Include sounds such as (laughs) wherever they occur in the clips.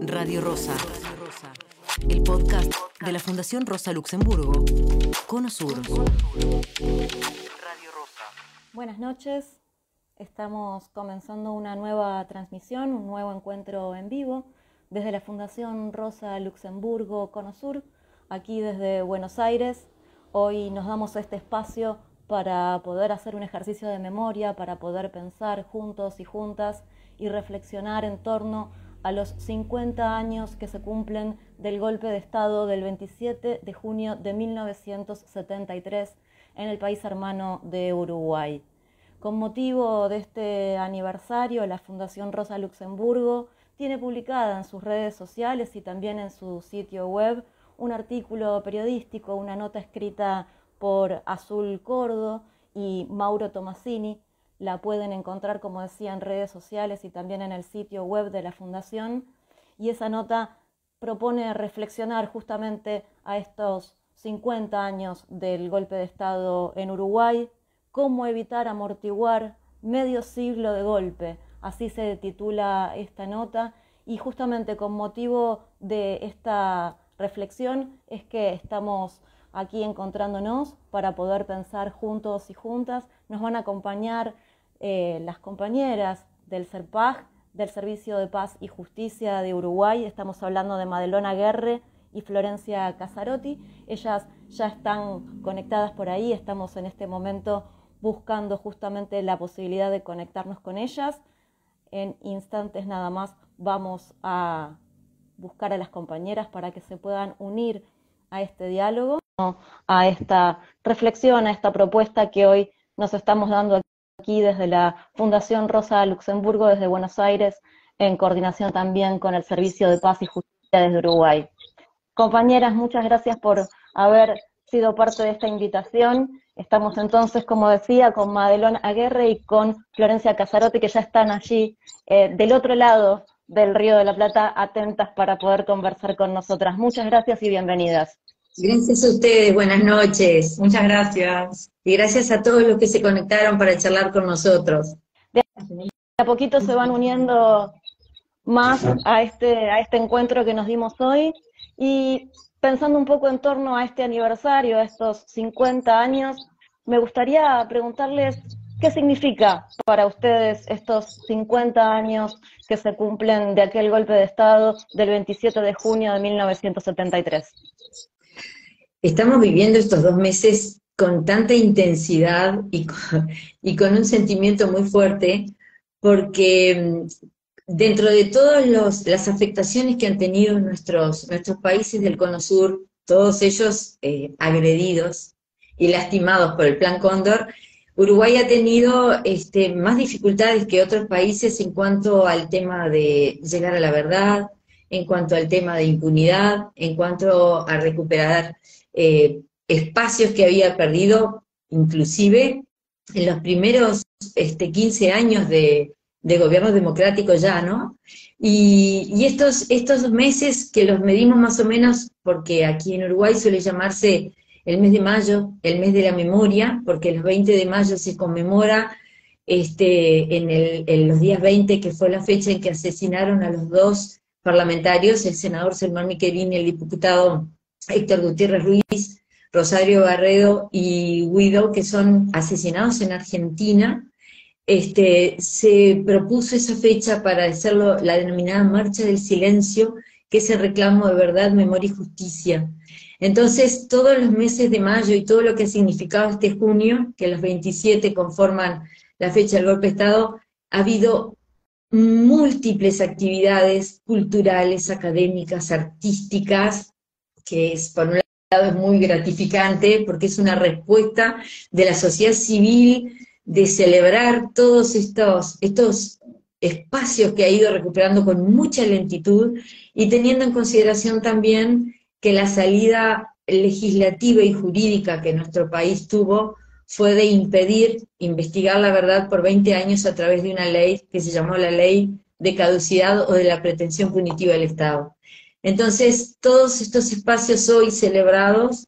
Radio Rosa, el podcast de la Fundación Rosa Luxemburgo, Cono Sur. Buenas noches, estamos comenzando una nueva transmisión, un nuevo encuentro en vivo desde la Fundación Rosa Luxemburgo, Cono Sur, aquí desde Buenos Aires. Hoy nos damos este espacio para poder hacer un ejercicio de memoria, para poder pensar juntos y juntas y reflexionar en torno a los 50 años que se cumplen del golpe de Estado del 27 de junio de 1973 en el país hermano de Uruguay. Con motivo de este aniversario, la Fundación Rosa Luxemburgo tiene publicada en sus redes sociales y también en su sitio web un artículo periodístico, una nota escrita por Azul Cordo y Mauro Tomasini. La pueden encontrar, como decía, en redes sociales y también en el sitio web de la Fundación. Y esa nota propone reflexionar justamente a estos 50 años del golpe de Estado en Uruguay, cómo evitar amortiguar medio siglo de golpe. Así se titula esta nota y justamente con motivo de esta reflexión es que estamos aquí encontrándonos para poder pensar juntos y juntas. Nos van a acompañar eh, las compañeras del CERPAG, del Servicio de Paz y Justicia de Uruguay. Estamos hablando de Madelona Guerre y Florencia Casarotti. Ellas ya están conectadas por ahí. Estamos en este momento buscando justamente la posibilidad de conectarnos con ellas. En instantes nada más vamos a buscar a las compañeras para que se puedan unir a este diálogo a esta reflexión, a esta propuesta que hoy nos estamos dando aquí desde la Fundación Rosa Luxemburgo, desde Buenos Aires, en coordinación también con el Servicio de Paz y Justicia desde Uruguay. Compañeras, muchas gracias por haber sido parte de esta invitación. Estamos entonces, como decía, con Madelón Aguerre y con Florencia Casarote, que ya están allí eh, del otro lado del Río de la Plata, atentas para poder conversar con nosotras. Muchas gracias y bienvenidas. Gracias a ustedes, buenas noches. Muchas gracias. Y gracias a todos los que se conectaron para charlar con nosotros. De a poquito se van uniendo más a este, a este encuentro que nos dimos hoy. Y pensando un poco en torno a este aniversario, a estos 50 años, me gustaría preguntarles qué significa para ustedes estos 50 años que se cumplen de aquel golpe de Estado del 27 de junio de 1973. Estamos viviendo estos dos meses con tanta intensidad y con, un sentimiento muy fuerte, porque mm, dentro de todas las afectaciones que han tenido nuestros, nuestros países del Cono Sur, todos ellos eh, agredidos y lastimados por el Plan Cóndor, Uruguay ha tenido este, más dificultades que otros países en cuanto al tema de llegar a la verdad, en cuanto al tema de impunidad, en cuanto a recuperar eh, espacios que había perdido, inclusive en los primeros este, 15 años de, gobierno democrático ya, ¿no? Y, estos, estos meses que los medimos más o menos, porque aquí en Uruguay suele llamarse el mes de mayo, el mes de la memoria, porque el 20 de mayo se conmemora este, en, el, en los días 20, que fue la fecha en que asesinaron a los dos parlamentarios, el senador Selmán Michelini y el diputado Héctor Gutiérrez Ruiz, Rosario Barredo y Guido, que son asesinados en Argentina, este, se propuso esa fecha para hacerlo la denominada Marcha del Silencio, que es el reclamo de verdad, memoria y justicia. Entonces, todos los meses de mayo y todo lo que ha significado este junio, que los 27 conforman la fecha del golpe de Estado, ha habido múltiples actividades culturales, académicas, artísticas, que es, por un lado es muy gratificante porque es una respuesta de la sociedad civil de celebrar todos estos, estos espacios que ha ido recuperando con mucha lentitud y teniendo en consideración también que la salida legislativa y jurídica que nuestro país tuvo fue de impedir investigar la verdad por 20 años a través de una ley que se llamó la ley de caducidad o de la pretensión punitiva del Estado. Entonces, todos estos espacios hoy celebrados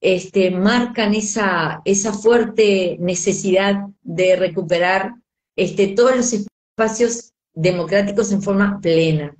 este, marcan esa, esa fuerte necesidad de recuperar este, todos los espacios democráticos en forma plena.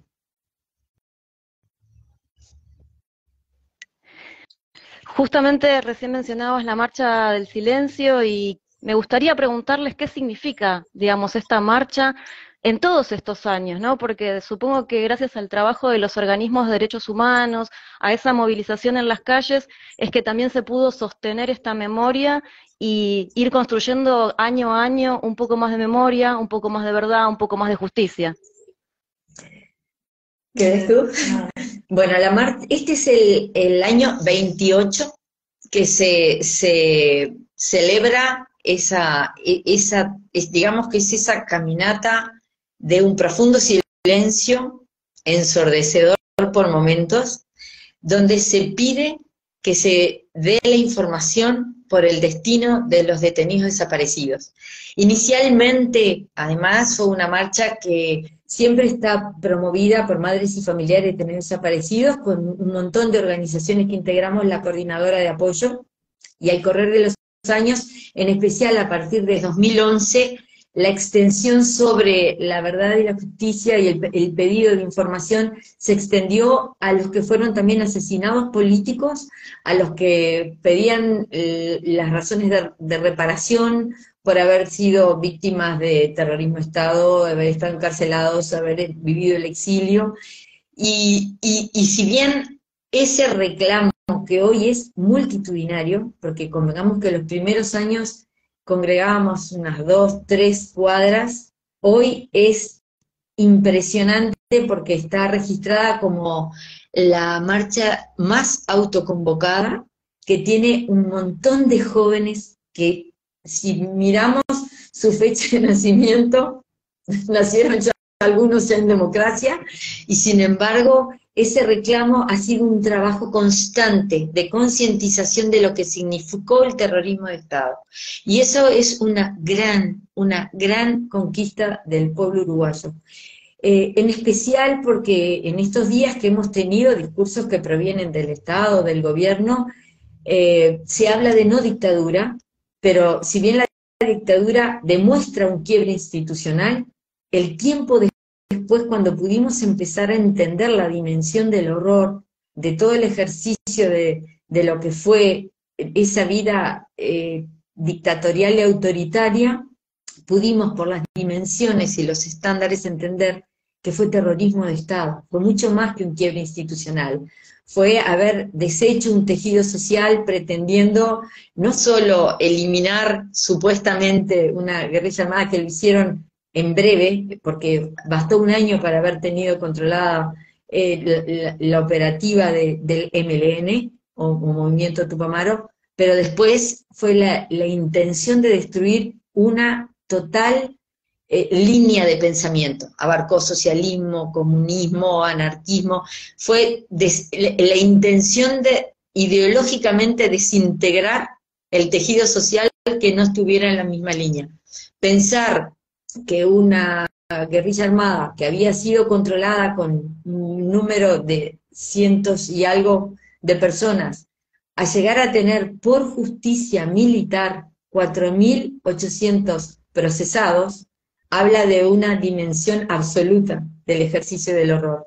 Justamente recién mencionabas la marcha del silencio y me gustaría preguntarles qué significa, digamos, esta marcha en todos estos años, ¿no? Porque supongo que gracias al trabajo de los organismos de derechos humanos, a esa movilización en las calles, es que también se pudo sostener esta memoria y ir construyendo año a año un poco más de memoria, un poco más de verdad, un poco más de justicia. ¿Qué ves tú? (laughs) Bueno, la mar este es el, el, año 28 que se, se celebra esa, e, esa digamos que es esa caminata de un profundo silencio, ensordecedor por momentos, donde se pide que se dé la información por el destino de los detenidos desaparecidos. Inicialmente, además, fue una marcha que siempre está promovida por madres y familiares de detenidos desaparecidos, con un montón de organizaciones que integramos la coordinadora de apoyo, y al correr de los años, en especial a partir de 2011, la extensión sobre la verdad y la justicia y el, pedido de información se extendió a los que fueron también asesinados políticos, a los que pedían eh, las razones de, reparación por haber sido víctimas de terrorismo de Estado, haber estado encarcelados, haber vivido el exilio. y si bien ese reclamo que hoy es multitudinario, porque convengamos que los primeros años congregábamos unas dos, tres cuadras, hoy es impresionante porque está registrada como la marcha más autoconvocada, que tiene un montón de jóvenes que si miramos su fecha de nacimiento, (laughs) nacieron ya algunos en democracia, y sin embargo ese reclamo ha sido un trabajo constante de concientización de lo que significó el terrorismo de Estado. Y eso es una gran, una gran conquista del pueblo uruguayo. Eh, en especial porque en estos días que hemos tenido discursos que provienen del Estado, del gobierno, eh, se habla de no dictadura, pero si bien la dictadura demuestra un quiebre institucional, el tiempo de después cuando pudimos empezar a entender la dimensión del horror, de todo el ejercicio de, lo que fue esa vida eh, dictatorial y autoritaria, pudimos por las dimensiones y los estándares entender que fue terrorismo de Estado, fue mucho más que un quiebre institucional, fue haber deshecho un tejido social pretendiendo no solo eliminar supuestamente una guerrilla armada que lo hicieron en breve, porque bastó un año para haber tenido controlada eh, la, operativa del MLN, o, Movimiento Tupamaro, pero después fue la, intención de destruir una total eh, línea de pensamiento. Abarcó socialismo, comunismo, anarquismo, fue la intención de ideológicamente desintegrar el tejido social que no estuviera en la misma línea. Pensar que una guerrilla armada que había sido controlada con un número de cientos y algo de personas, a llegar a tener por justicia militar 4.800 procesados, habla de una dimensión absoluta del ejercicio del horror.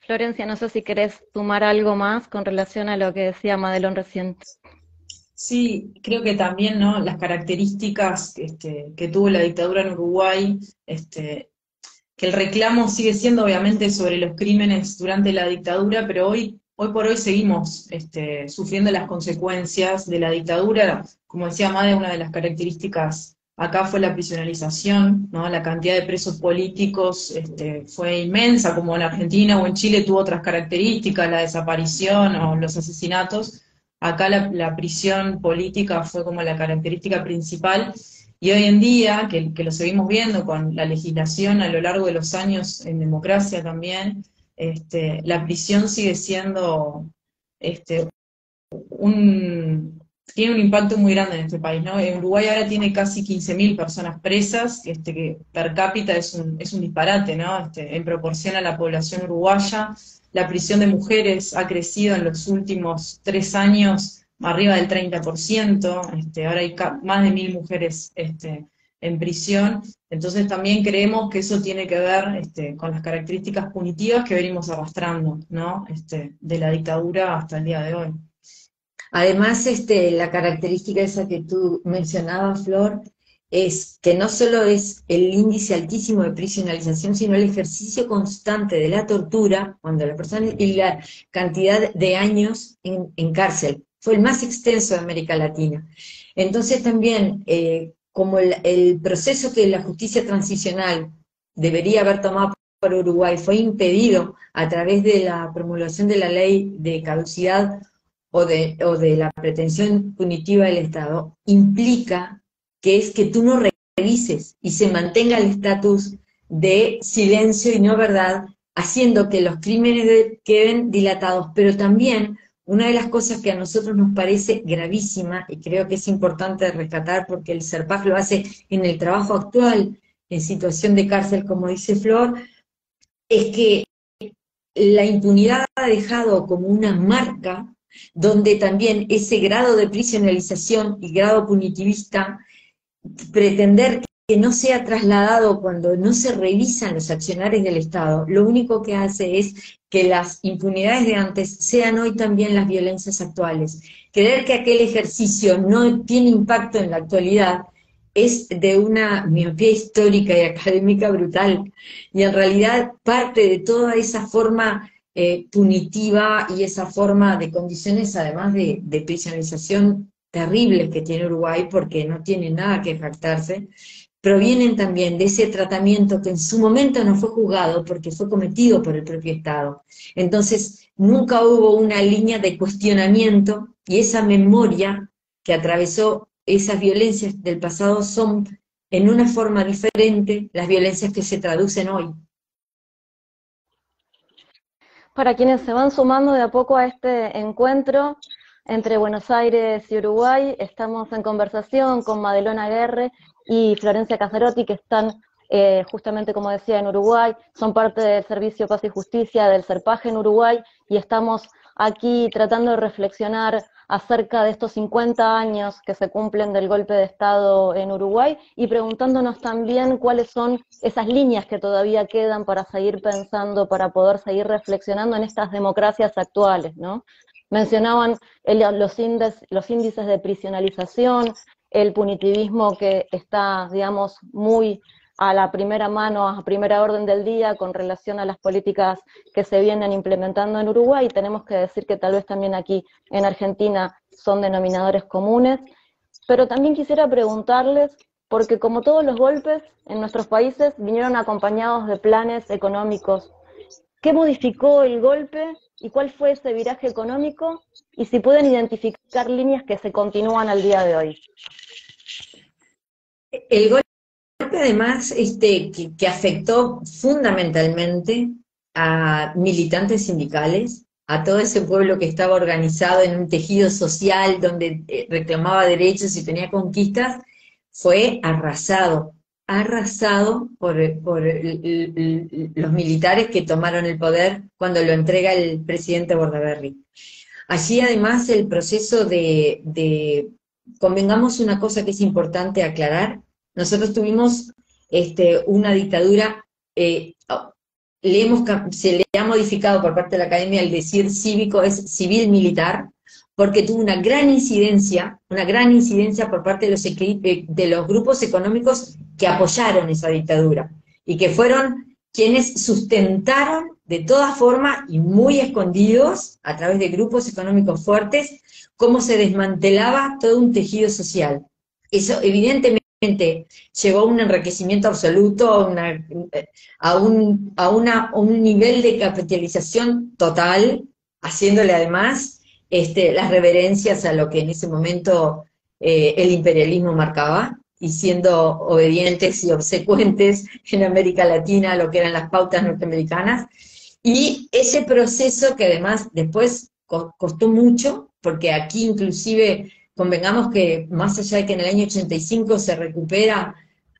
Florencia, no sé si querés sumar algo más con relación a lo que decía Madelón recién. Sí, creo que también ¿no? las características este, que tuvo la dictadura en Uruguay, este, que el reclamo sigue siendo obviamente sobre los crímenes durante la dictadura, pero hoy, hoy por hoy seguimos este, sufriendo las consecuencias de la dictadura. Como decía Made, una de las características acá fue la prisionalización, ¿no? la cantidad de presos políticos este, fue inmensa, como en Argentina o en Chile tuvo otras características, la desaparición o los asesinatos Acá la, prisión política fue como la característica principal y hoy en día, que, lo seguimos viendo con la legislación a lo largo de los años en democracia también, este, la prisión sigue siendo este, un, tiene un impacto muy grande en este país. ¿no? En Uruguay ahora tiene casi 15.000 personas presas, este, que per cápita es un, es un disparate ¿no? este, en proporción a la población uruguaya. La prisión de mujeres ha crecido en los últimos tres años arriba del 30%, este, ahora hay más de mil mujeres este, en prisión. Entonces también creemos que eso tiene que ver este, con las características punitivas que venimos arrastrando, ¿no? De la dictadura hasta el día de hoy. Además, la característica esa que tú mencionabas, Flor, es que no solo es el índice altísimo de prisionalización, sino el ejercicio constante de la tortura cuando la persona y la cantidad de años en, cárcel. Fue el más extenso de América Latina. Entonces también, eh, como el, proceso que la justicia transicional debería haber tomado por Uruguay fue impedido a través de la promulgación de la ley de caducidad o de, o de la pretensión punitiva del Estado, implica que es que tú no revises y se mantenga el estatus de silencio y no verdad, haciendo que los crímenes queden dilatados, pero también una de las cosas que a nosotros nos parece gravísima, y creo que es importante rescatar porque el SERPAC lo hace en el trabajo actual, en situación de cárcel, como dice Flor, es que la impunidad ha dejado como una marca donde también ese grado de prisionalización y grado punitivista pretender que no sea trasladado cuando no se revisan los accionarios del Estado, lo único que hace es que las impunidades de antes sean hoy también las violencias actuales. Creer que aquel ejercicio no tiene impacto en la actualidad es de una miopía histórica y académica brutal, y en realidad parte de toda esa forma eh, punitiva y esa forma de condiciones, además de, de prisionalización terribles que tiene Uruguay, porque no tiene nada que jactarse, provienen también de ese tratamiento que en su momento no fue juzgado porque fue cometido por el propio Estado. Entonces, nunca hubo una línea de cuestionamiento y esa memoria que atravesó esas violencias del pasado son en una forma diferente las violencias que se traducen hoy. Para quienes se van sumando de a poco a este encuentro, entre Buenos Aires y Uruguay. Estamos en conversación con Madelona Guerre y Florencia Casarotti, que están eh, justamente, como decía, en Uruguay. Son parte del Servicio Paz y Justicia del CERPAGE en Uruguay y estamos aquí tratando de reflexionar acerca de estos 50 años que se cumplen del golpe de Estado en Uruguay y preguntándonos también cuáles son esas líneas que todavía quedan para seguir pensando, para poder seguir reflexionando en estas democracias actuales, ¿no? Mencionaban los, índices, los índices de prisionalización, el punitivismo que está, digamos, muy a la primera mano, a primera orden del día con relación a las políticas que se vienen implementando en Uruguay. Tenemos que decir que tal vez también aquí en Argentina son denominadores comunes. Pero también quisiera preguntarles, porque como todos los golpes en nuestros países vinieron acompañados de planes económicos, ¿qué modificó el golpe y cuál fue ese viraje económico y si pueden identificar líneas que se continúan al día de hoy. El golpe además este, que, afectó fundamentalmente a militantes sindicales, a todo ese pueblo que estaba organizado en un tejido social donde eh, reclamaba derechos y tenía conquistas, fue arrasado arrasado por, los militares que tomaron el poder cuando lo entrega el presidente Bordaberry. Allí además el proceso de, convengamos una cosa que es importante aclarar, nosotros tuvimos este, una dictadura, eh, se le ha modificado por parte de la academia el decir cívico es civil-militar, porque tuvo una gran incidencia, una gran incidencia por parte de los, eh, de los grupos económicos que apoyaron esa dictadura y que fueron quienes sustentaron de toda forma y muy escondidos a través de grupos económicos fuertes cómo se desmantelaba todo un tejido social. Eso evidentemente llevó a un enriquecimiento absoluto, a, una, a, un, a, una, a un nivel de capitalización total, haciéndole además este, las reverencias a lo que en ese momento eh, el imperialismo marcaba, y siendo obedientes y obsecuentes en América Latina a lo que eran las pautas norteamericanas. Y ese proceso que además después costó mucho, porque aquí inclusive convengamos que más allá de que en el año 85 se recupera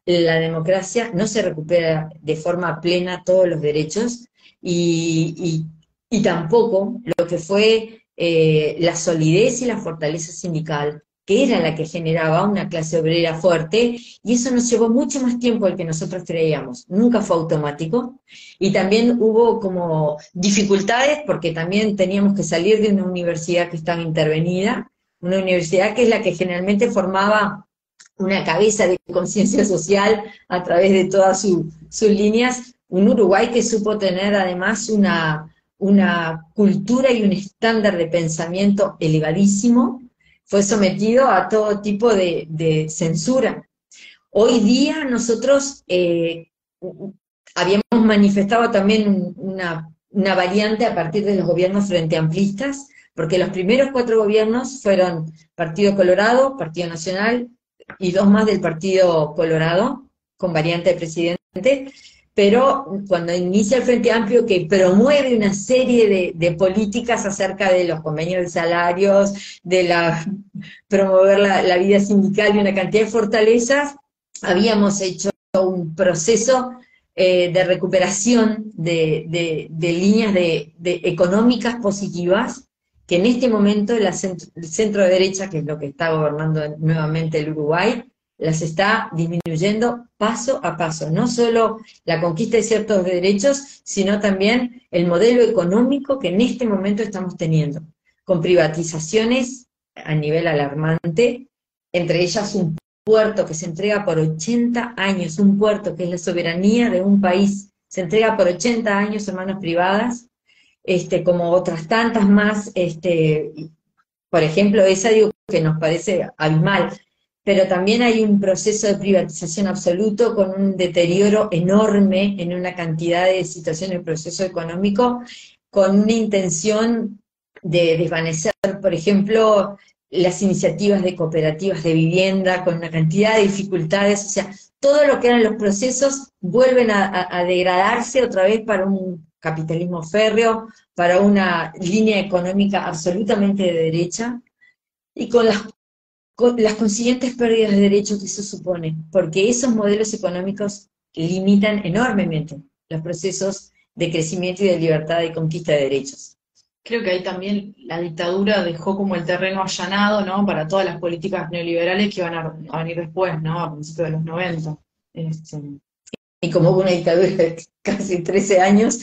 la democracia, no se recupera de forma plena todos los derechos y, y tampoco lo que fue eh, la solidez y la fortaleza sindical, que era la que generaba una clase obrera fuerte, y eso nos llevó mucho más tiempo del que nosotros creíamos. Nunca fue automático. Y también hubo como dificultades porque también teníamos que salir de una universidad que estaba intervenida, una universidad que es la que generalmente formaba una cabeza de conciencia social a través de todas sus líneas, un Uruguay que supo tener además una, una cultura y un estándar de pensamiento elevadísimo, fue sometido a todo tipo de, censura. Hoy día nosotros eh, habíamos manifestado también una, variante a partir de los gobiernos frente amplistas, porque los primeros cuatro gobiernos fueron Partido Colorado, Partido Nacional y dos más del Partido Colorado, con variante de presidente, pero cuando inicia el Frente Amplio que promueve una serie de, políticas acerca de los convenios de salarios, de la, promover la, vida sindical y una cantidad de fortalezas, habíamos hecho un proceso eh, de recuperación de, líneas económicas positivas, que en este momento el centro de derecha, que es lo que está gobernando nuevamente el Uruguay, las está disminuyendo paso a paso, no solo la conquista de ciertos derechos, sino también el modelo económico que en este momento estamos teniendo, con privatizaciones a nivel alarmante, entre ellas un puerto que se entrega por 80 años, un puerto que es la soberanía de un país, se entrega por 80 años en manos privadas, este, como otras tantas más, este, por ejemplo, esa digo que nos parece abismal, pero también hay un proceso de privatización absoluto con un deterioro enorme en una cantidad de situaciones proceso económico, con una intención de desvanecer, por ejemplo, las iniciativas de cooperativas de vivienda, con una cantidad de dificultades, o sea, todo lo que eran los procesos vuelven a, a degradarse otra vez para un capitalismo férreo, para una línea económica absolutamente de derecha, y con las las consiguientes pérdidas de derechos que eso supone, porque esos modelos económicos limitan enormemente los procesos de crecimiento y de libertad y conquista de derechos. Creo que ahí también la dictadura dejó como el terreno allanado, ¿no? Para todas las políticas neoliberales que van a, venir después, ¿no? A principios de los 90. Este, y como hubo una dictadura de casi 13 años,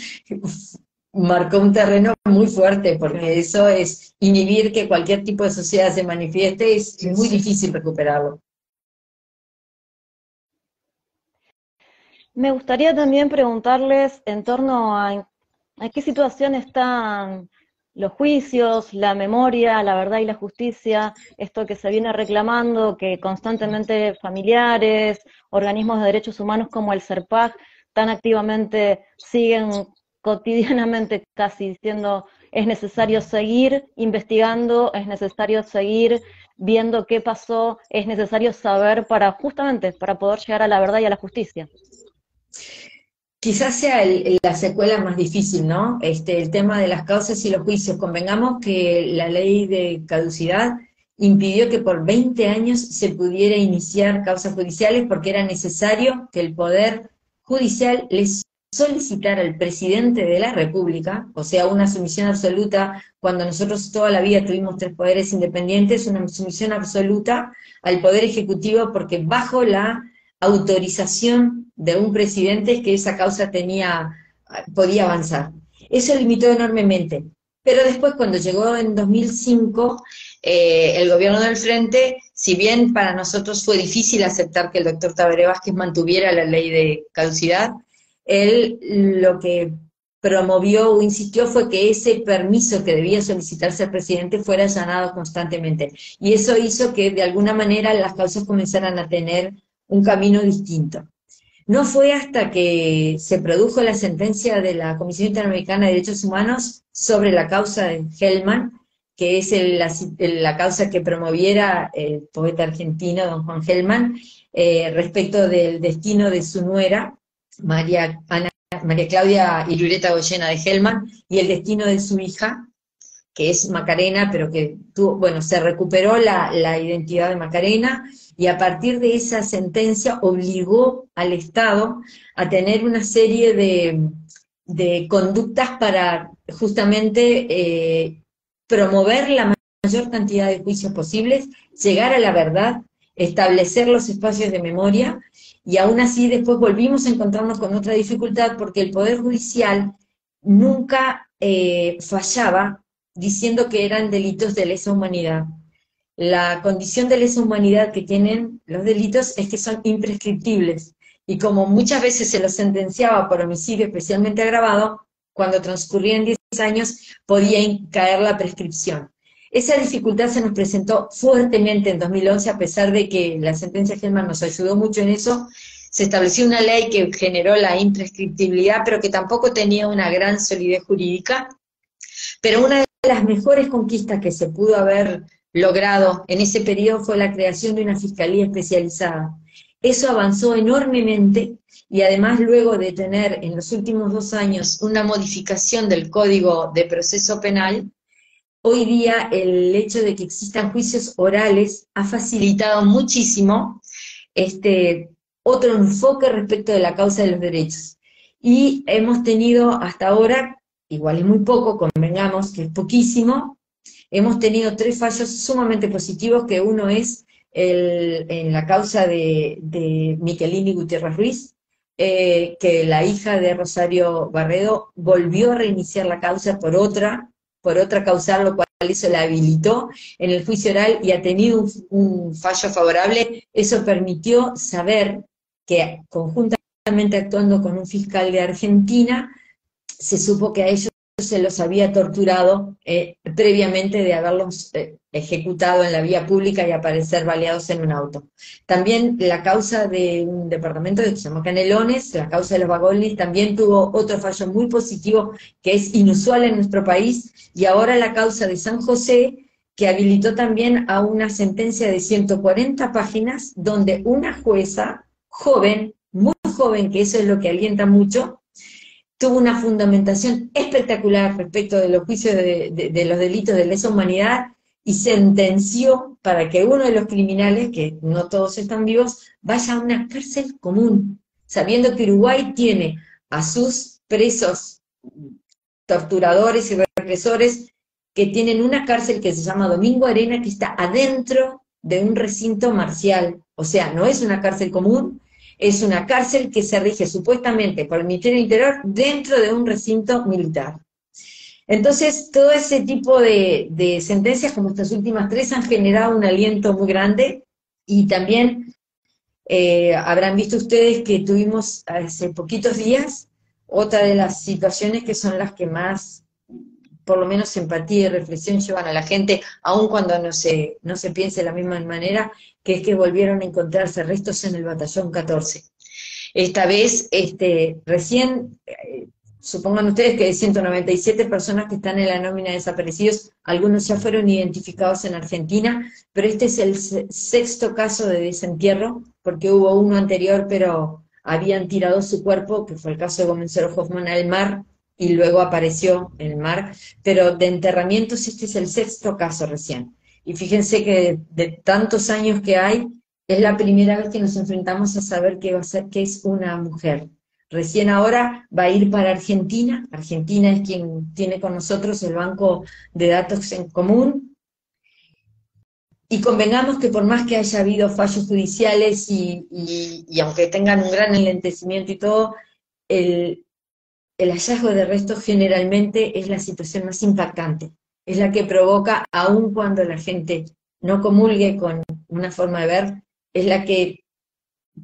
marcó un terreno muy fuerte, porque eso es inhibir que cualquier tipo de sociedad se manifieste, es muy difícil recuperarlo. Me gustaría también preguntarles en torno a, a qué situación están los juicios, la memoria, la verdad y la justicia, esto que se viene reclamando, que constantemente familiares, organismos de derechos humanos como el CERPAC tan activamente siguen cotidianamente casi diciendo es necesario seguir investigando, es necesario seguir viendo qué pasó, es necesario saber para justamente para poder llegar a la verdad y a la justicia. Quizás sea la secuela más difícil, ¿no? Este, el tema de las causas y los juicios. Convengamos que la ley de caducidad impidió que por 20 años se pudiera iniciar causas judiciales porque era necesario que el Poder Judicial les solicitar al presidente de la República, o sea, una sumisión absoluta, cuando nosotros toda la vida tuvimos tres poderes independientes, una sumisión absoluta al Poder Ejecutivo, porque bajo la autorización de un presidente es que esa causa tenía, podía avanzar. Eso limitó enormemente. Pero después, cuando llegó en 2005, eh, el gobierno del Frente, si bien para nosotros fue difícil aceptar que el doctor Tabaré Vázquez mantuviera la ley de caducidad, él lo que promovió o insistió fue que ese permiso que debía solicitarse al presidente fuera allanado constantemente. Y eso hizo que de alguna manera las causas comenzaran a tener un camino distinto. No fue hasta que se produjo la sentencia de la Comisión Interamericana de Derechos Humanos sobre la causa de Hellman, que es la, causa que promoviera el poeta argentino don Juan Hellman, eh, respecto del destino de su nuera, María, María Claudia Irureta Goyena de Helman, y el destino de su hija, que es Macarena, pero que tuvo, bueno, se recuperó la, identidad de Macarena, y a partir de esa sentencia obligó al Estado a tener una serie de, conductas para justamente eh, promover la mayor cantidad de juicios posibles, llegar a la verdad, establecer los espacios de memoria, y aún así después volvimos a encontrarnos con otra dificultad porque el Poder Judicial nunca eh, fallaba diciendo que eran delitos de lesa humanidad. La condición de lesa humanidad que tienen los delitos es que son imprescriptibles, y como muchas veces se los sentenciaba por homicidio especialmente agravado, cuando transcurrían 10 años podía caer la prescripción. Esa dificultad se nos presentó fuertemente en 2011, a pesar de que la sentencia Gelman nos ayudó mucho en eso. Se estableció una ley que generó la imprescriptibilidad, pero que tampoco tenía una gran solidez jurídica. Pero una de las mejores conquistas que se pudo haber logrado en ese periodo fue la creación de una fiscalía especializada. Eso avanzó enormemente y además luego de tener en los últimos dos años una modificación del Código de Proceso Penal, hoy día el hecho de que existan juicios orales ha facilitado muchísimo este, otro enfoque respecto de la causa de los derechos. Y hemos tenido hasta ahora, igual es muy poco, convengamos que es poquísimo, hemos tenido tres fallos sumamente positivos, que uno es el, en la causa de, de Miquelini Gutiérrez Ruiz, eh, que la hija de Rosario Barredo volvió a reiniciar la causa por otra, por otra causal, lo cual eso la habilitó en el juicio oral y ha tenido un, fallo favorable. Eso permitió saber que conjuntamente actuando con un fiscal de Argentina, se supo que a ellos se los había torturado eh, previamente de haberlos eh, ejecutado en la vía pública y aparecer baleados en un auto. También la causa de un departamento que se llama Canelones, la causa de los vagones, también tuvo otro fallo muy positivo que es inusual en nuestro país, y ahora la causa de San José, que habilitó también a una sentencia de 140 páginas, donde una jueza joven, muy joven, que eso es lo que alienta mucho, tuvo una fundamentación espectacular respecto de los juicios de, los delitos de lesa humanidad y sentenció para que uno de los criminales, que no todos están vivos, vaya a una cárcel común, sabiendo que Uruguay tiene a sus presos torturadores y represores que tienen una cárcel que se llama Domingo Arena, que está adentro de un recinto marcial. O sea, no es una cárcel común, es una cárcel que se rige supuestamente por el Ministerio Interior dentro de un recinto militar. Entonces, todo ese tipo de, sentencias, como estas últimas tres, han generado un aliento muy grande y también eh, habrán visto ustedes que tuvimos hace poquitos días otra de las situaciones que son las que más, por lo menos empatía y reflexión llevan a la gente, aun cuando no se, no se piense de la misma manera, que es que volvieron a encontrarse restos en el batallón 14. Esta vez, este, recién, eh, supongan ustedes que hay 197 personas que están en la nómina de desaparecidos, algunos ya fueron identificados en Argentina, pero este es el sexto caso de desentierro, porque hubo uno anterior, pero habían tirado su cuerpo, que fue el caso de Gomenzero Hoffman, al mar, y luego apareció el mar, pero de enterramientos este es el sexto caso recién. Y fíjense que de, tantos años que hay, es la primera vez que nos enfrentamos a saber qué, va a ser, qué es una mujer. Recién ahora va a ir para Argentina. Argentina es quien tiene con nosotros el banco de datos en común. Y convengamos que por más que haya habido fallos judiciales y, y aunque tengan un gran enlentecimiento y todo, el, el hallazgo de restos generalmente es la situación más impactante es la que provoca, aun cuando la gente no comulgue con una forma de ver, es la que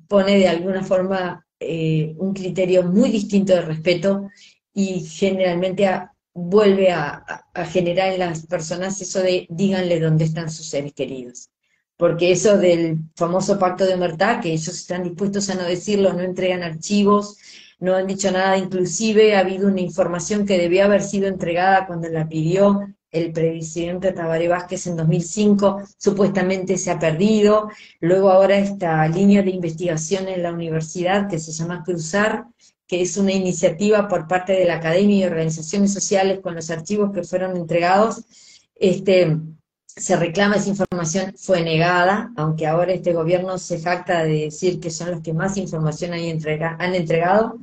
pone de alguna forma eh, un criterio muy distinto de respeto y generalmente vuelve a, generar en las personas eso de díganle dónde están sus seres queridos. Porque eso del famoso pacto de humertad, que ellos están dispuestos a no decirlo, no entregan archivos, no han dicho nada, inclusive ha habido una información que debió haber sido entregada cuando la pidió el presidente Tabaré Vázquez en 2005 supuestamente se ha perdido, luego ahora esta línea de investigación en la universidad que se llama Cruzar, que es una iniciativa por parte de la academia y organizaciones sociales con los archivos que fueron entregados, este, se reclama esa información, fue negada, aunque ahora este gobierno se jacta de decir que son los que más información han entregado,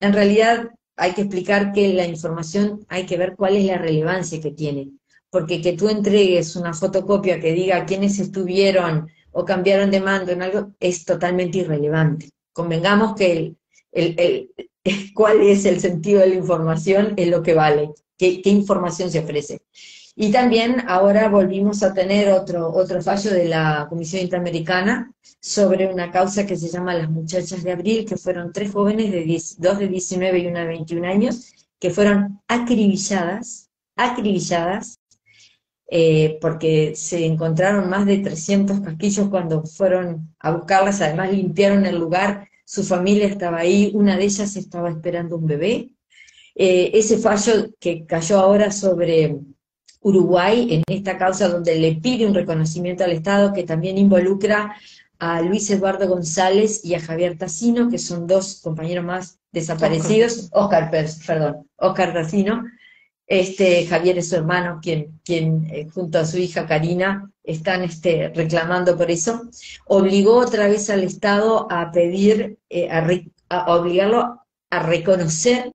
en realidad hay que explicar que la información hay que ver cuál es la relevancia que tiene, porque que tú entregues una fotocopia que diga quiénes estuvieron o cambiaron de mando en algo es totalmente irrelevante. Convengamos que el, (laughs) cuál es el sentido de la información es lo que vale, qué, qué información se ofrece. Y también ahora volvimos a tener otro, otro fallo de la Comisión Interamericana sobre una causa que se llama Las Muchachas de Abril, que fueron tres jóvenes, de dos de 19 y una de 21 años, que fueron acribilladas, acribilladas, eh, porque se encontraron más de 300 casquillos cuando fueron a buscarlas, además limpiaron el lugar, su familia estaba ahí, una de ellas estaba esperando un bebé. Eh, ese fallo que cayó ahora sobre Uruguay en esta causa donde le pide un reconocimiento al Estado que también involucra a Luis Eduardo González y a Javier Tacino, que son dos compañeros más desaparecidos, Oscar, perdón, Oscar Tacino, este, Javier es su hermano, quien, quien eh, junto a su hija Karina están este, reclamando por eso, obligó otra vez al Estado a pedir, eh, a obligarlo a reconocer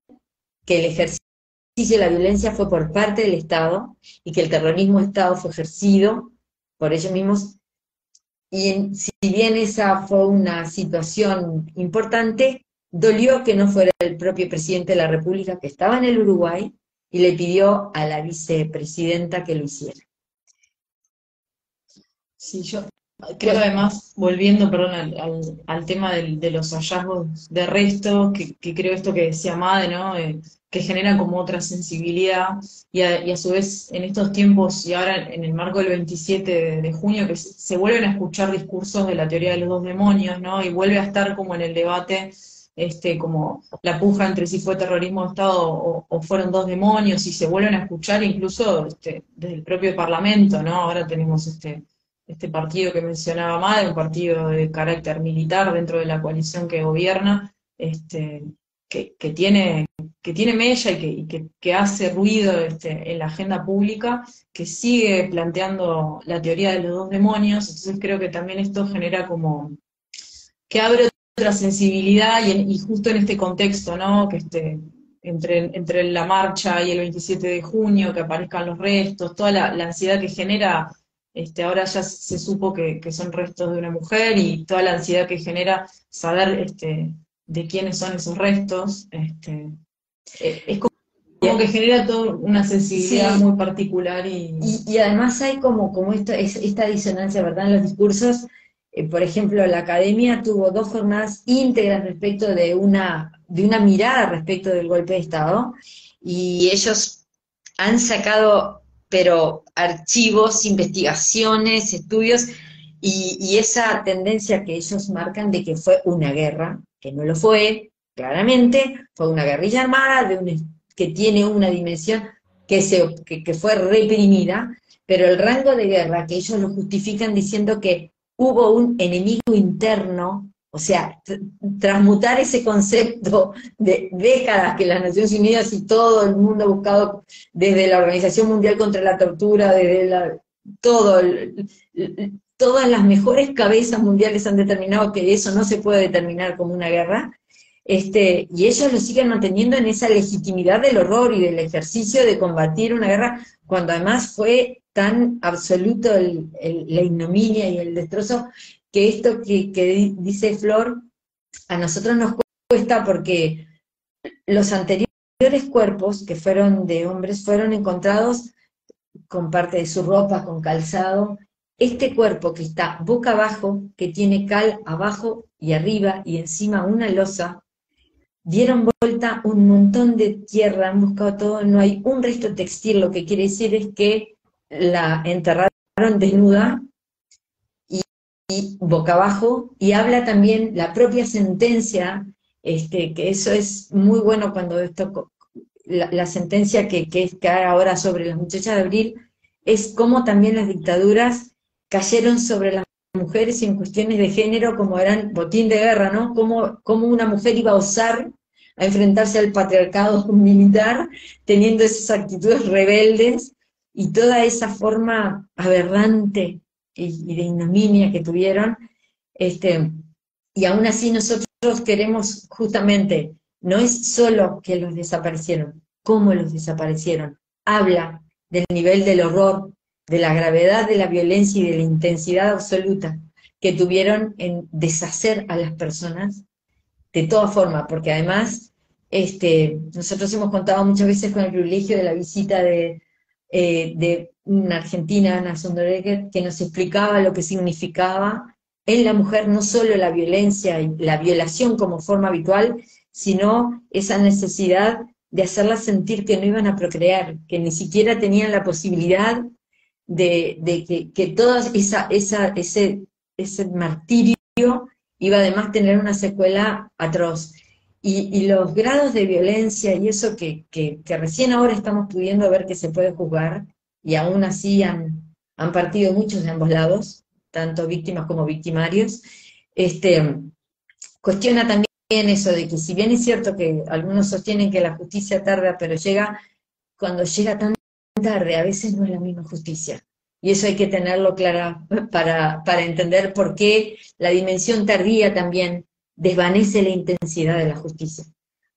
que el ejercicio si la violencia fue por parte del Estado y que el terrorismo de Estado fue ejercido por ellos mismos. Y si bien esa fue una situación importante, dolió que no fuera el propio presidente de la República que estaba en el Uruguay y le pidió a la vicepresidenta que lo hiciera. Sí, yo creo además, volviendo, perdón, al, tema de los hallazgos de restos, que, creo esto que decía Made, ¿no? Eh, que genera como otra sensibilidad y a, su vez en estos tiempos y ahora en el marco del 27 de, junio que se, vuelven a escuchar discursos de la teoría de los dos demonios, ¿no? Y vuelve a estar como en el debate este, como la puja entre si fue terrorismo de Estado o, fueron dos demonios, y se vuelven a escuchar incluso este, desde el propio Parlamento, ¿no? Ahora tenemos este, este partido que mencionaba Madre, un partido de carácter militar dentro de la coalición que gobierna, este, que, tiene, que tiene mella y que, que, hace ruido este, en la agenda pública, que sigue planteando la teoría de los dos demonios, entonces creo que también esto genera como que abre otra sensibilidad y, justo en este contexto, ¿no? Que este, entre, entre la marcha y el 27 de junio, que aparezcan los restos, toda la, ansiedad que genera este, ahora ya se supo que, son restos de una mujer y toda la ansiedad que genera saber este, de quiénes son esos restos. Este, eh, es como, que genera toda una sensibilidad muy particular. Y... y... además hay como, como esta, esta disonancia, ¿verdad? En los discursos, eh, por ejemplo, la academia tuvo dos jornadas íntegras respecto de una, de una mirada respecto del golpe de Estado, y ellos han sacado, pero archivos, investigaciones, estudios, y, y, esa tendencia que ellos marcan de que fue una guerra, que no lo fue, claramente, fue una guerrilla armada de que tiene una dimensión que, se, que, fue reprimida, pero el rango de guerra que ellos lo justifican diciendo que hubo un enemigo interno, o sea, transmutar ese concepto de décadas que las Naciones Unidas y todo el mundo ha buscado desde la Organización Mundial contra la Tortura, desde la, todo, todas las mejores cabezas mundiales han determinado que eso no se puede determinar como una guerra, este, y ellos lo siguen manteniendo en esa legitimidad del horror y del ejercicio de combatir una guerra, cuando además fue tan absoluto la ignominia y el destrozo, que esto que, que dice Flor, a nosotros nos cuesta porque los anteriores cuerpos que fueron de hombres fueron encontrados con parte de su ropa, con calzado, este cuerpo que está boca abajo, que tiene cal abajo y arriba y encima una losa, dieron vuelta un montón de tierra, han buscado todo, no hay un resto textil, lo que quiere decir es que la enterraron desnuda y, boca abajo, y habla también la propia sentencia, este, que eso es muy bueno cuando esto, la, sentencia que, que, que ahora sobre las muchachas de abril, es como también las dictaduras cayeron sobre las mujeres en cuestiones de género como eran botín de guerra, ¿no? Cómo, cómo una mujer iba a osar a enfrentarse al patriarcado (laughs) militar teniendo esas actitudes rebeldes y toda esa forma aberrante y, de ignominia que tuvieron. Este, y aún así nosotros queremos justamente, no es solo que los desaparecieron, cómo los desaparecieron. Habla del nivel del horror, de la gravedad de la violencia y de la intensidad absoluta que tuvieron en deshacer a las personas de todas formas, porque además este, nosotros hemos contado muchas veces con el privilegio de la visita de, eh, una argentina, Ana Sonderegger, que nos explicaba lo que significaba en la mujer no solo la violencia y la violación como forma habitual, sino esa necesidad de hacerlas sentir que no iban a procrear, que ni siquiera tenían la posibilidad de, que, que todo esa, esa, ese, ese martirio iba además a tener una secuela atroz. Y, los grados de violencia y eso que, que, recién ahora estamos pudiendo ver que se puede juzgar, y aún así han, han partido muchos de ambos lados, tanto víctimas como victimarios, este, cuestiona también eso de que si bien es cierto que algunos sostienen que la justicia tarda, pero llega, cuando llega tan tarde, a veces no es la misma justicia. Y eso hay que tenerlo claro para, para entender por qué la dimensión tardía también desvanece la intensidad de la justicia.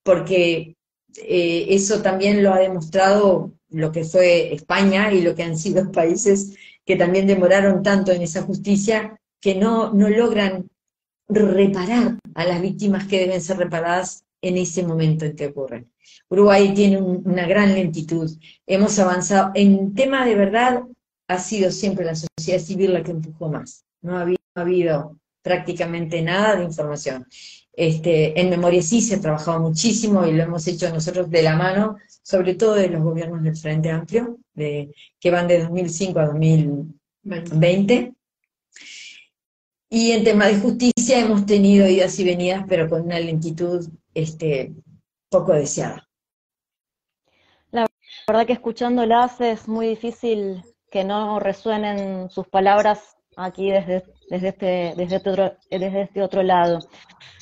Porque eh, eso también lo ha demostrado lo que fue España y lo que han sido (laughs) países que también demoraron tanto en esa justicia que no, no logran reparar a las víctimas que deben ser reparadas en ese momento en que ocurren. Uruguay tiene una gran lentitud. Hemos avanzado. En tema de verdad, ha sido siempre la sociedad civil la que empujó más. No ha habido, prácticamente nada de información. Este, en memoria sí se ha trabajado muchísimo y lo hemos hecho nosotros de la mano, sobre todo de los gobiernos del Frente Amplio, de, que van de 2005 a 2020. Y en tema de justicia hemos tenido idas y venidas, pero con una lentitud este, poco deseada. La verdad que escuchándolas es muy difícil que no resuenen sus palabras aquí desde, desde, este, desde, este, otro, desde este otro lado.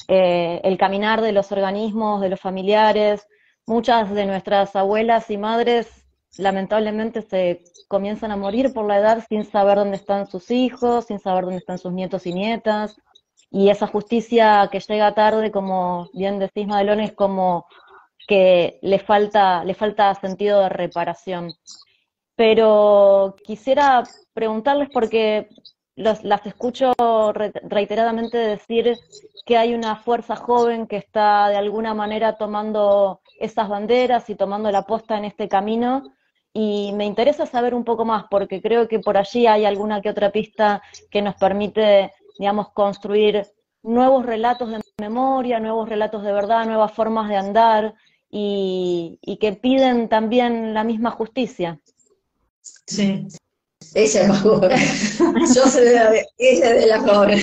Eh, el caminar de los organismos, de los familiares, muchas de nuestras abuelas y madres lamentablemente se comienzan a morir por la edad sin saber dónde están sus hijos, sin saber dónde están sus nietos y nietas. Y esa justicia que llega tarde, como bien decís, Madelón, es como que le falta, le falta sentido de reparación. Pero quisiera preguntarles porque las escucho reiteradamente decir que hay una fuerza joven que está de alguna manera tomando esas banderas y tomando la posta en este camino y me interesa saber un poco más, porque creo que por allí hay alguna que otra pista que nos permite, digamos, construir nuevos relatos de memoria, nuevos relatos de verdad, nuevas formas de andar y, que piden también la misma justicia. Sí. Ella es más joven. (laughs) Yo soy de la, ella de la joven.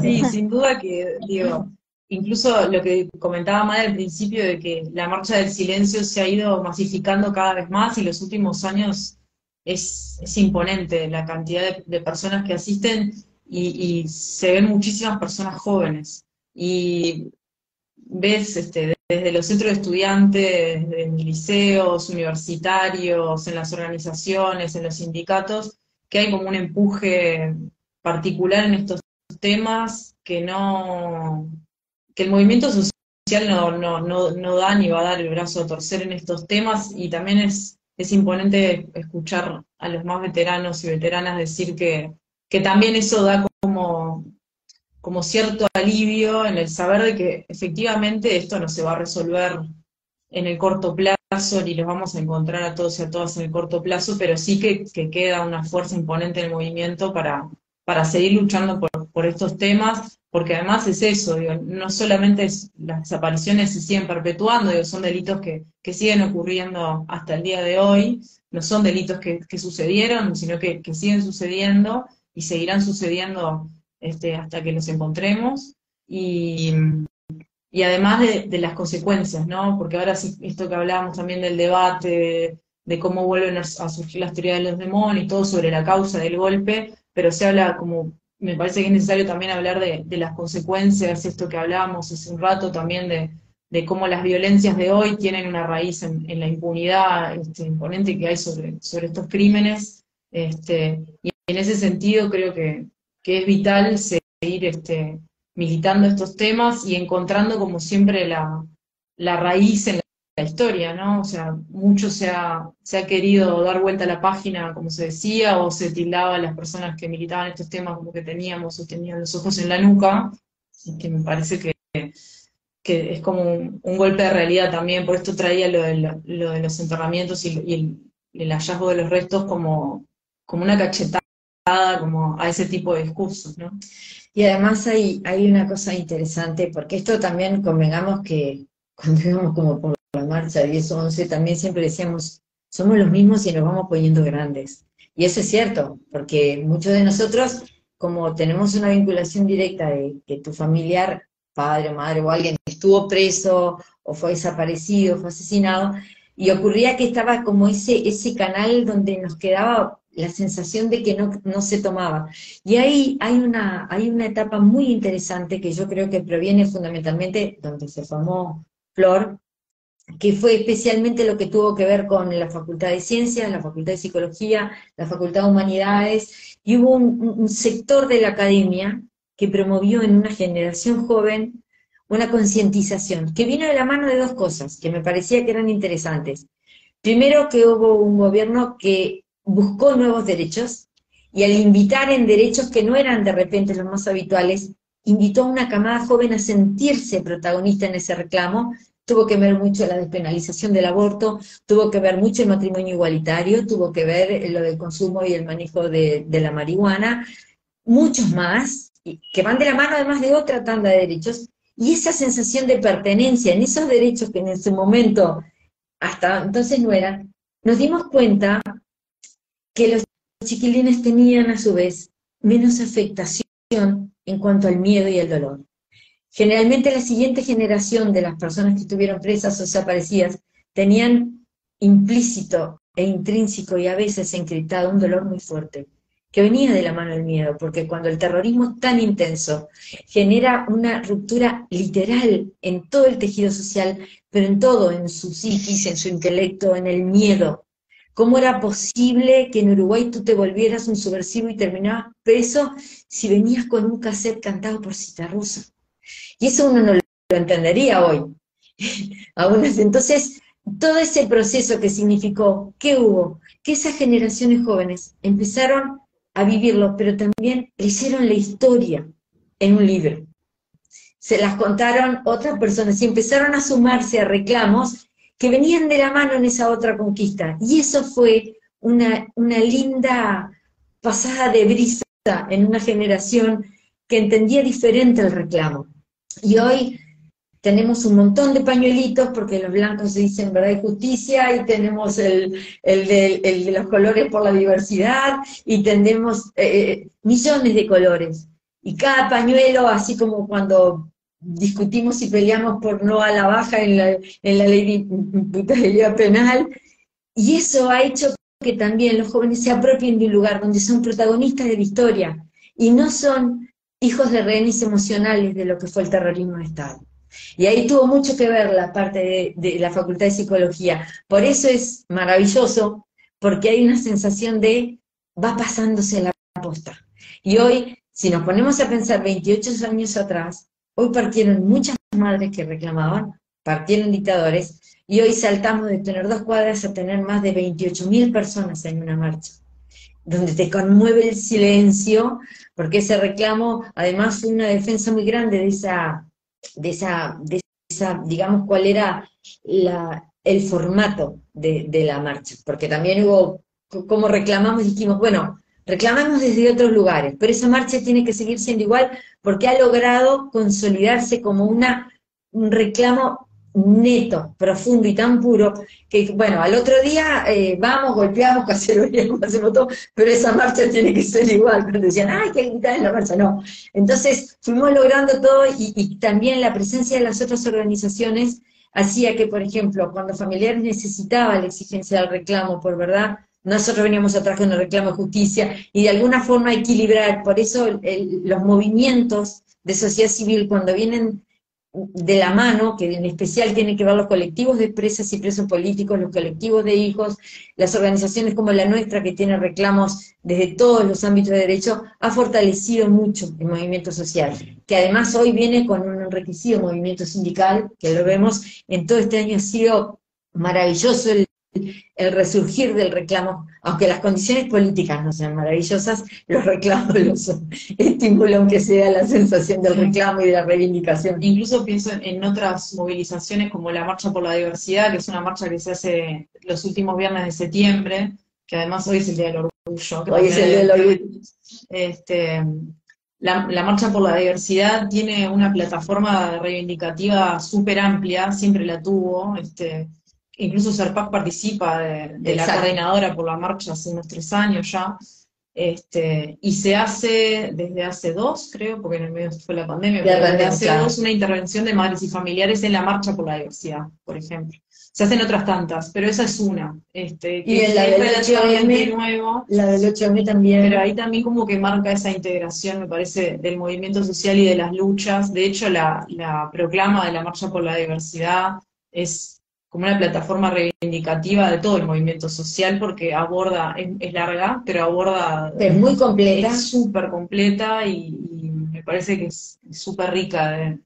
Sí, sin duda que, digo, incluso lo que comentaba más al principio de que la marcha del silencio se ha ido masificando cada vez más y los últimos años es, imponente la cantidad de, personas que asisten y, se ven muchísimas personas jóvenes. Y ves este, desde los centros de estudiantes, en liceos, universitarios, en las organizaciones, en los sindicatos, que hay como un empuje particular en estos temas que no, que el movimiento social no, no, no, no, da ni va a dar el brazo a torcer en estos temas y también es, es imponente escuchar a los más veteranos y veteranas decir que, que también eso da como, como cierto alivio en el saber de que efectivamente esto no se va a resolver en el corto plazo, ni los vamos a encontrar a todos y a todas en el corto plazo, pero sí que, que queda una fuerza imponente en el movimiento para, para seguir luchando por, por estos temas porque además es eso, no solamente las desapariciones se siguen perpetuando, son delitos que, siguen ocurriendo hasta el día de hoy, no son delitos que, sucedieron, sino que, siguen sucediendo y seguirán sucediendo este, hasta que los encontremos. Y, además de, las consecuencias, ¿no? Porque ahora sí, esto que hablábamos también del debate, de, cómo vuelven a surgir las teorías de los demonios y todo sobre la causa del golpe, pero se habla como me parece que es necesario también hablar de, las consecuencias, esto que hablábamos hace un rato también de, cómo las violencias de hoy tienen una raíz en, la impunidad este, imponente que hay sobre, sobre estos crímenes. Este, y en ese sentido creo que, es vital seguir este, militando estos temas y encontrando como siempre la, raíz en la historia, ¿no? O sea, mucho se ha, se ha querido dar vuelta a la página, como se decía, o se tildaba a las personas que militaban estos temas como que teníamos o tenían los ojos en la nuca, que me parece que, que es como un, golpe de realidad también, por esto traía lo de, lo de los enterramientos y, el, hallazgo de los restos como, como una cachetada como a ese tipo de discursos, ¿no? Y además hay, hay una cosa interesante, porque esto también convengamos que (laughs) cuando íbamos como por la marcha 10 o 11, también siempre decíamos, somos los mismos y nos vamos poniendo grandes. Y eso es cierto, porque muchos de nosotros, como tenemos una vinculación directa de que tu familiar, padre, madre o alguien estuvo preso o fue desaparecido, fue asesinado, y ocurría que estaba como ese, ese canal donde nos quedaba la sensación de que no, no, se tomaba. Y ahí hay una, hay una etapa muy interesante que yo creo que proviene fundamentalmente donde se formó Flor, que fue especialmente lo que tuvo que ver con la Facultad de Ciencias, la Facultad de Psicología, la Facultad de Humanidades, y hubo un, sector de la academia que promovió en una generación joven una concientización, que vino de la mano de dos cosas que me parecía que eran interesantes. Primero, que hubo un gobierno que buscó nuevos derechos, y al invitar en derechos que no eran de repente los más habituales, invitó a una camada joven a sentirse protagonista en ese reclamo, tuvo que ver mucho la despenalización del aborto, tuvo que ver mucho el matrimonio igualitario, tuvo que ver lo del consumo y el manejo de, la marihuana, muchos más, que van de la mano además de otra tanda de derechos, y esa sensación de pertenencia en esos derechos que en ese momento hasta entonces no eran, nos dimos cuenta que los chiquilines tenían a su vez menos afectación en cuanto al miedo y el dolor. Generalmente la siguiente generación de las personas que estuvieron presas o desaparecidas tenían implícito e intrínseco y a veces encriptado un dolor muy fuerte, que venía de la mano del miedo, porque cuando el terrorismo tan intenso genera una ruptura literal en todo el tejido social, pero en todo, en su psiquis, en su intelecto, en el miedo. ¿Cómo era posible que en Uruguay tú te volvieras un subversivo y terminabas preso si venías con un cassette cantado por Cita Rusa? Y eso uno no lo entendería hoy. (laughs) Entonces, todo ese proceso que significó, ¿qué hubo? Que esas generaciones jóvenes empezaron a vivirlo, pero también hicieron la historia en un libro. Se las contaron otras personas y empezaron a sumarse a reclamos que venían de la mano en esa otra conquista. Y eso fue una, una linda pasada de brisa en una generación que entendía diferente el reclamo. Y hoy tenemos un montón de pañuelitos porque los blancos se dicen verdad y justicia y tenemos el, de, los colores por la diversidad y tenemos eh, eh, millones de colores. Y cada pañuelo, así como cuando discutimos y peleamos por no a la baja en la, en la ley de (laughs) imputabilidad penal, y eso ha hecho que también los jóvenes se apropien de un lugar donde son protagonistas de la historia y no son hijos de rehenes emocionales de lo que fue el terrorismo de Estado. Y ahí tuvo mucho que ver la parte de, la Facultad de Psicología. Por eso es maravilloso, porque hay una sensación de va pasándose la posta. Y hoy, si nos ponemos a pensar 28 años atrás, hoy partieron muchas madres que reclamaban, partieron dictadores, y hoy saltamos de tener dos cuadras a tener más de 28 mil personas en una marcha donde te conmueve el silencio, porque ese reclamo además fue una defensa muy grande de esa, de esa, de esa digamos, cuál era el formato de, de, la marcha, porque también hubo, como reclamamos, dijimos, bueno, reclamamos desde otros lugares, pero esa marcha tiene que seguir siendo igual porque ha logrado consolidarse como un reclamo neto, profundo y tan puro, que bueno, al otro día eh, vamos, golpeamos, (laughs) caceroneamos, hacemos todo, pero esa marcha tiene que ser igual, decían, ay, que la marcha, no. Entonces fuimos logrando todo y, y, también la presencia de las otras organizaciones hacía que, por ejemplo, cuando familiares necesitaba la exigencia del reclamo por verdad, nosotros veníamos atrás con el reclamo de justicia y de alguna forma equilibrar, por eso los movimientos de sociedad civil cuando vienen de la mano, que en especial tienen que ver los colectivos de presas y presos políticos, los colectivos de hijos, las organizaciones como la nuestra, que tiene reclamos desde todos los ámbitos de derecho, ha fortalecido mucho el movimiento social, que además hoy viene con un enriquecido movimiento sindical, que lo vemos en todo este año. Ha sido maravilloso el, resurgir del reclamo, aunque las condiciones políticas no sean maravillosas, los reclamos (laughs) los estimulan que sea la sensación del reclamo y de la reivindicación. Incluso pienso en otras movilizaciones como la Marcha por la Diversidad, que es una marcha que se hace los últimos viernes de septiembre, que además hoy es el Día del Orgullo. hoy es el Día del Orgullo. Este, la, Marcha por la Diversidad tiene una plataforma reivindicativa súper amplia, siempre la tuvo. Este, incluso Serpac participa de, la coordinadora por la marcha hace unos tres años ya. Este, y se hace desde hace dos, creo, porque en el medio fue la pandemia, pero desde hace dos una intervención de madres y familiares en la marcha por la diversidad, por ejemplo. Se hacen otras tantas, pero esa es una. Este, que y la del 8M, nuevo, la del 8M también. Pero ahí también como que marca esa integración, me parece, del movimiento social y de las luchas. De hecho, la, la proclama de la Marcha por la Diversidad es como una plataforma reivindicativa de todo el movimiento social porque aborda, es, larga, pero aborda... Es muy completa. Es súper completa y, me parece que es súper rica de...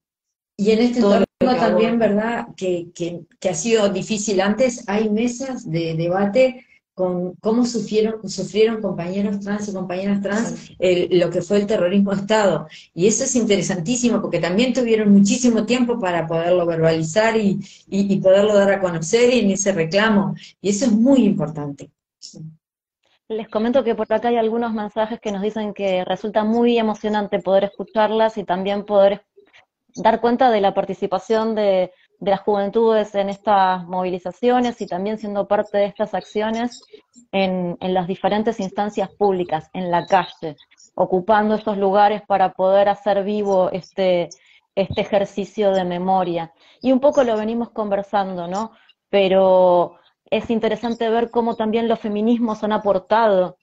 Y en este entorno también, ¿verdad?, que, que, que, ha sido difícil antes, hay mesas de debate con cómo sufrieron, sufrieron compañeros trans y compañeras trans lo que fue el terrorismo de Estado. Y eso es interesantísimo porque también tuvieron muchísimo tiempo para poderlo verbalizar y, y, poderlo dar a conocer y en ese reclamo. Y eso es muy importante. Les comento que por acá hay algunos mensajes que nos dicen que resulta muy emocionante poder escucharlas y también poder dar cuenta de la participación de de las juventudes en estas movilizaciones y también siendo parte de estas acciones en, las diferentes instancias públicas, en la calle, ocupando esos lugares para poder hacer vivo este, este ejercicio de memoria. Y un poco lo venimos conversando, ¿no? Pero es interesante ver cómo también los feminismos han aportado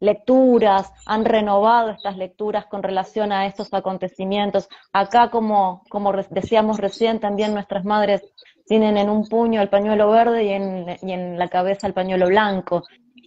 lecturas, han renovado estas lecturas con relación a estos acontecimientos. Acá, como, como decíamos recién, también nuestras madres tienen en un puño el pañuelo verde y en, y en la cabeza el pañuelo blanco.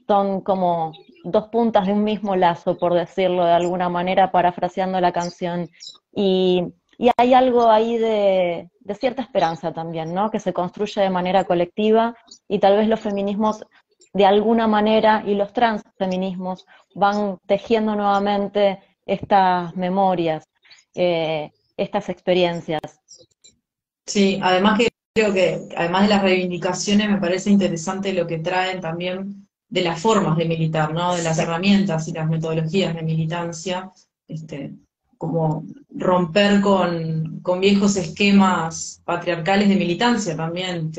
Son como dos puntas de un mismo lazo, por decirlo de alguna manera, parafraseando la canción. Y, y hay algo ahí de, de, cierta esperanza también, ¿no? Que se construye de manera colectiva y tal vez los feminismos de alguna manera y los transfeminismos van tejiendo nuevamente estas memorias, eh, estas experiencias. Sí, además que creo que, además de las reivindicaciones, me parece interesante lo que traen también de las formas de militar, ¿no? De las herramientas y las metodologías de militancia, este, como romper con, viejos esquemas patriarcales de militancia también,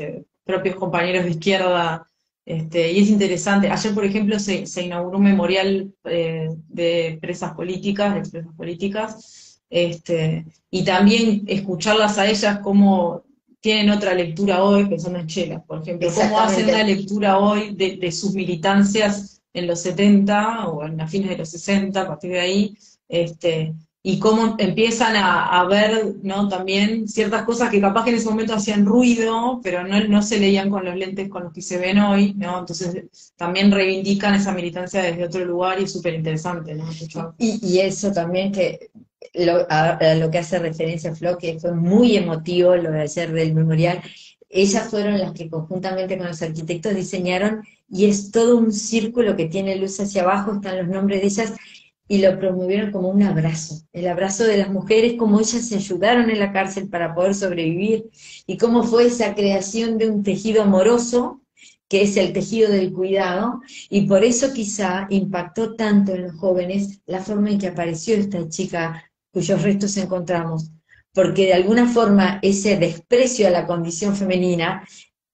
propios compañeros de izquierda este, y es interesante. Ayer, por ejemplo, se, inauguró un memorial eh, de presas políticas, de expresas políticas, este, y también escucharlas a ellas como tienen otra lectura hoy, que son las chelas, por ejemplo, cómo hacen una lectura hoy de, de, sus militancias en los 70 o en las fines de los 60, a partir de ahí, este, y cómo empiezan a, ver ¿no? también ciertas cosas que capaz que en ese momento hacían ruido, pero no, no se leían con los lentes con los que se ven hoy, ¿no? Entonces también reivindican esa militancia desde otro lugar y es súper interesante, ¿no? Y, eso también que lo, a, lo que hace referencia a Flo, que fue muy emotivo lo de ayer del memorial, ellas fueron las que conjuntamente con los arquitectos diseñaron y es todo un círculo que tiene luz hacia abajo, están los nombres de ellas y lo promovieron como un abrazo, el abrazo de las mujeres, como ellas se ayudaron en la cárcel para poder sobrevivir y cómo fue esa creación de un tejido amoroso, que es el tejido del cuidado, y por eso quizá impactó tanto en los jóvenes la forma en que apareció esta chica cuyos restos encontramos, porque de alguna forma ese desprecio a la condición femenina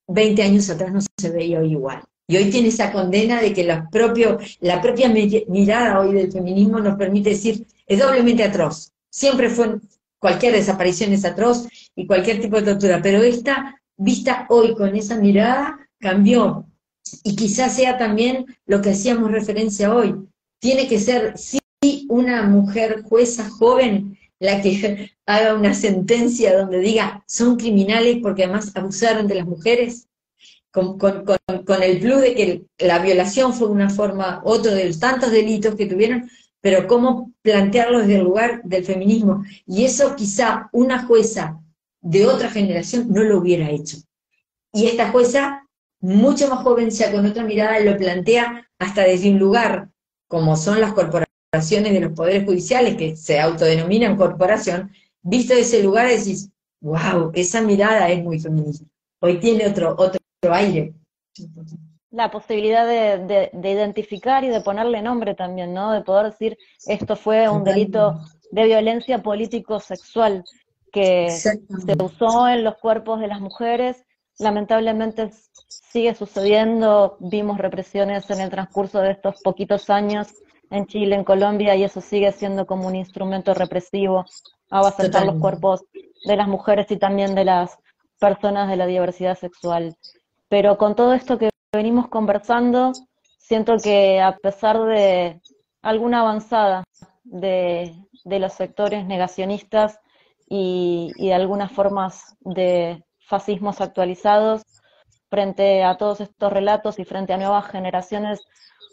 20 años atrás no se veía igual. Y hoy tiene esa condena de que la, la propia mirada hoy del feminismo nos permite decir, es doblemente atroz. Siempre fue, cualquier desaparición es atroz y cualquier tipo de tortura, pero esta, vista hoy con esa mirada, cambió. Y quizás sea también lo que hacíamos referencia hoy. Tiene que ser, sí, una mujer jueza joven la que (laughs) haga una sentencia donde diga, son criminales porque además abusaron de las mujeres con, el plus de que la violación fue una forma, otro de los tantos delitos que tuvieron, pero cómo plantearlo desde el lugar del feminismo. Y eso quizá una jueza de otra generación no lo hubiera hecho. Y esta jueza mucho más joven, ya con otra mirada, lo plantea hasta desde un lugar, como son las corporaciones de los poderes judiciales, que se autodenominan corporación, visto de ese lugar decís, wow, esa mirada es muy feminista. Hoy tiene otro, otro aire. La posibilidad de, identificar y de ponerle nombre también, ¿no? De poder decir, esto fue un delito de violencia político-sexual que se usó en los cuerpos de las mujeres lamentablemente sigue sucediendo, vimos represiones en el transcurso de estos poquitos años en Chile, en Colombia, y eso sigue siendo como un instrumento represivo a los cuerpos de las mujeres y también de las personas de la diversidad sexual. Pero con todo esto que venimos conversando, siento que a pesar de alguna avanzada de, los sectores negacionistas y de algunas formas de fascismos actualizados, frente a todos estos relatos y frente a nuevas generaciones,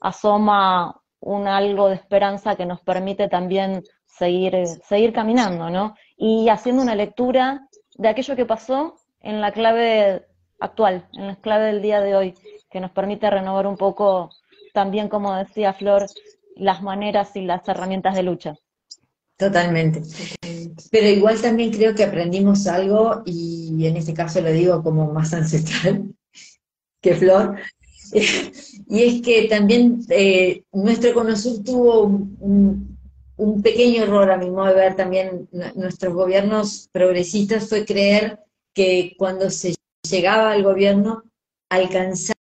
asoma un algo de esperanza que nos permite también seguir, seguir caminando, ¿no? Y haciendo una lectura de aquello que pasó en la clave actual, en la clave del día de hoy, que nos permite renovar un poco también, como decía Flor, las maneras y las herramientas de lucha. Totalmente. Pero igual también creo que aprendimos algo, y en este caso lo digo como más (laughs) ancestral que Flor, (laughs) y es que también eh, nuestro Conosur tuvo un, pequeño error, a mi modo de ver, también nuestros gobiernos progresistas fue creer que cuando se llegaba al gobierno alcanzaba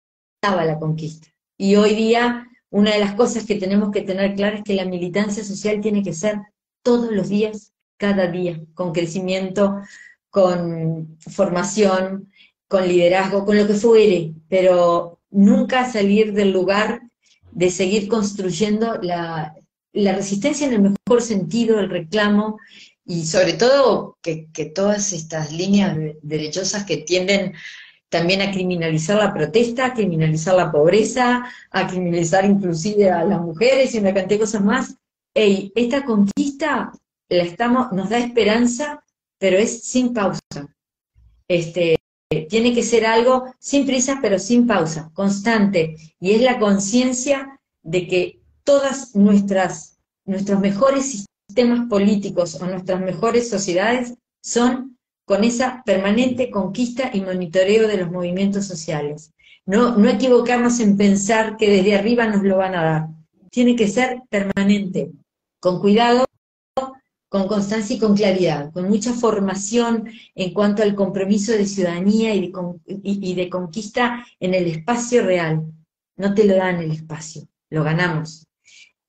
la conquista. Y hoy día una de las cosas que tenemos que tener claro es que la militancia social tiene que ser todos los días, cada día, con crecimiento, con formación, con liderazgo, con lo que fuere, pero nunca salir del lugar de seguir construyendo la, resistencia en el mejor sentido, el reclamo, y sobre todo que, todas estas líneas derechosas que tienden también a criminalizar la protesta, a criminalizar la pobreza, a criminalizar inclusive a las mujeres y una cantidad de cosas más, esta conquista la estamos, nos da esperanza, pero es sin pausa. Este, tiene que ser algo sin prisa, pero sin pausa, constante. Y es la conciencia de que todas nuestras, nuestros mejores sistemas políticos o nuestras mejores sociedades son con esa permanente conquista y monitoreo de los movimientos sociales. No, no equivocarnos en pensar que desde arriba nos lo van a dar. Tiene que ser permanente con cuidado, con constancia y con claridad, con mucha formación en cuanto al compromiso de ciudadanía y de, conquista en el espacio real. No te lo dan el espacio, lo ganamos.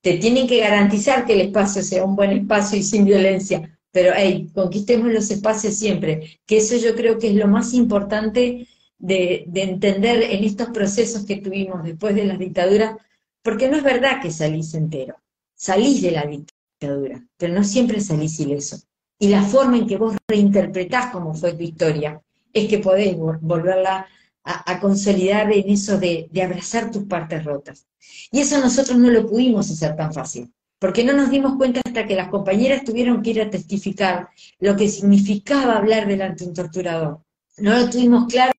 Te tienen que garantizar que el espacio sea un buen espacio y sin violencia, pero hey, conquistemos los espacios siempre, que eso yo creo que es lo más importante de, de, entender en estos procesos que tuvimos después de las dictaduras, porque no es verdad que salís entero salís de la dictadura, pero no siempre salís ileso. Y la forma en que vos reinterpretás cómo fue tu historia es que podés volverla a, consolidar en eso de, abrazar tus partes rotas. Y eso nosotros no lo pudimos hacer tan fácil, porque no nos dimos cuenta hasta que las compañeras tuvieron que ir a testificar lo que significaba hablar delante de un torturador. No lo tuvimos claro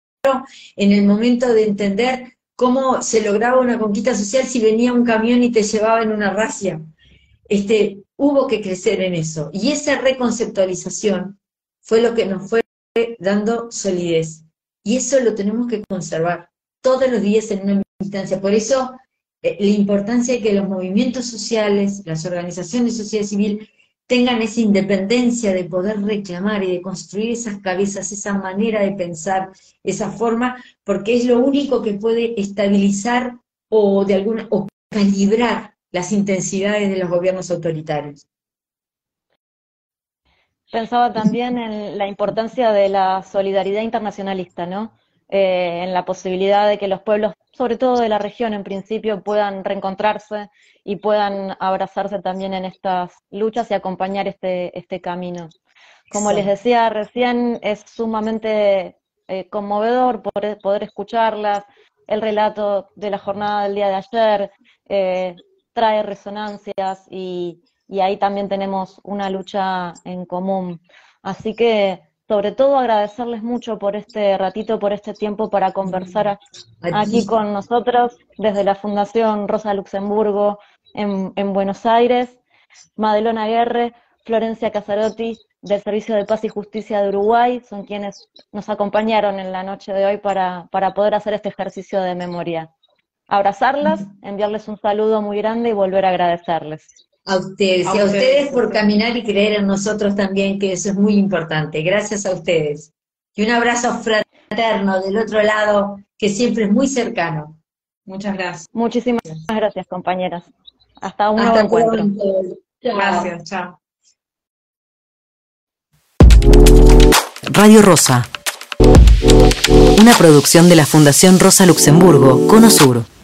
en el momento de entender cómo se lograba una conquista social si venía un camión y te llevaba en una racia. Este, hubo que crecer en eso. Y esa reconceptualización fue lo que nos fue dando solidez. Y eso lo tenemos que conservar todos los días en una militancia. Por eso eh, la importancia de que los movimientos sociales, las organizaciones de sociedad civil, tengan esa independencia de poder reclamar y de construir esas cabezas, esa manera de pensar, esa forma, porque es lo único que puede estabilizar o de alguna o calibrar las intensidades de los gobiernos autoritarios. Pensaba también en la importancia de la solidaridad internacionalista, ¿no? Eh, en la posibilidad de que los pueblos, sobre todo de la región en principio, puedan reencontrarse y puedan abrazarse también en estas luchas y acompañar este, este camino. Como les decía recién, es sumamente eh, conmovedor poder, poder, escucharlas. El relato de la jornada del día de ayer eh, trae resonancias y, y ahí también tenemos una lucha en común. Así que sobre todo agradecerles mucho por este ratito, por este tiempo para conversar aquí con nosotros desde la Fundación Rosa Luxemburgo en, en Buenos Aires. Madelona Guerre, Florencia Casarotti, del Servicio de Paz y Justicia de Uruguay, son quienes nos acompañaron en la noche de hoy para, para poder hacer este ejercicio de memoria. Abrazarlas, enviarles un saludo muy grande y volver a agradecerles. A ustedes, y a ustedes por caminar y creer en nosotros también, que eso es muy importante. Gracias a ustedes. Y un abrazo fraterno del otro lado, que siempre es muy cercano. Muchas gracias. Muchísimas gracias, compañeras. Hasta un nuevo encuentro. Gracias, chao. Radio Rosa, una producción de la Fundación Rosa Luxemburgo, Cono Sur.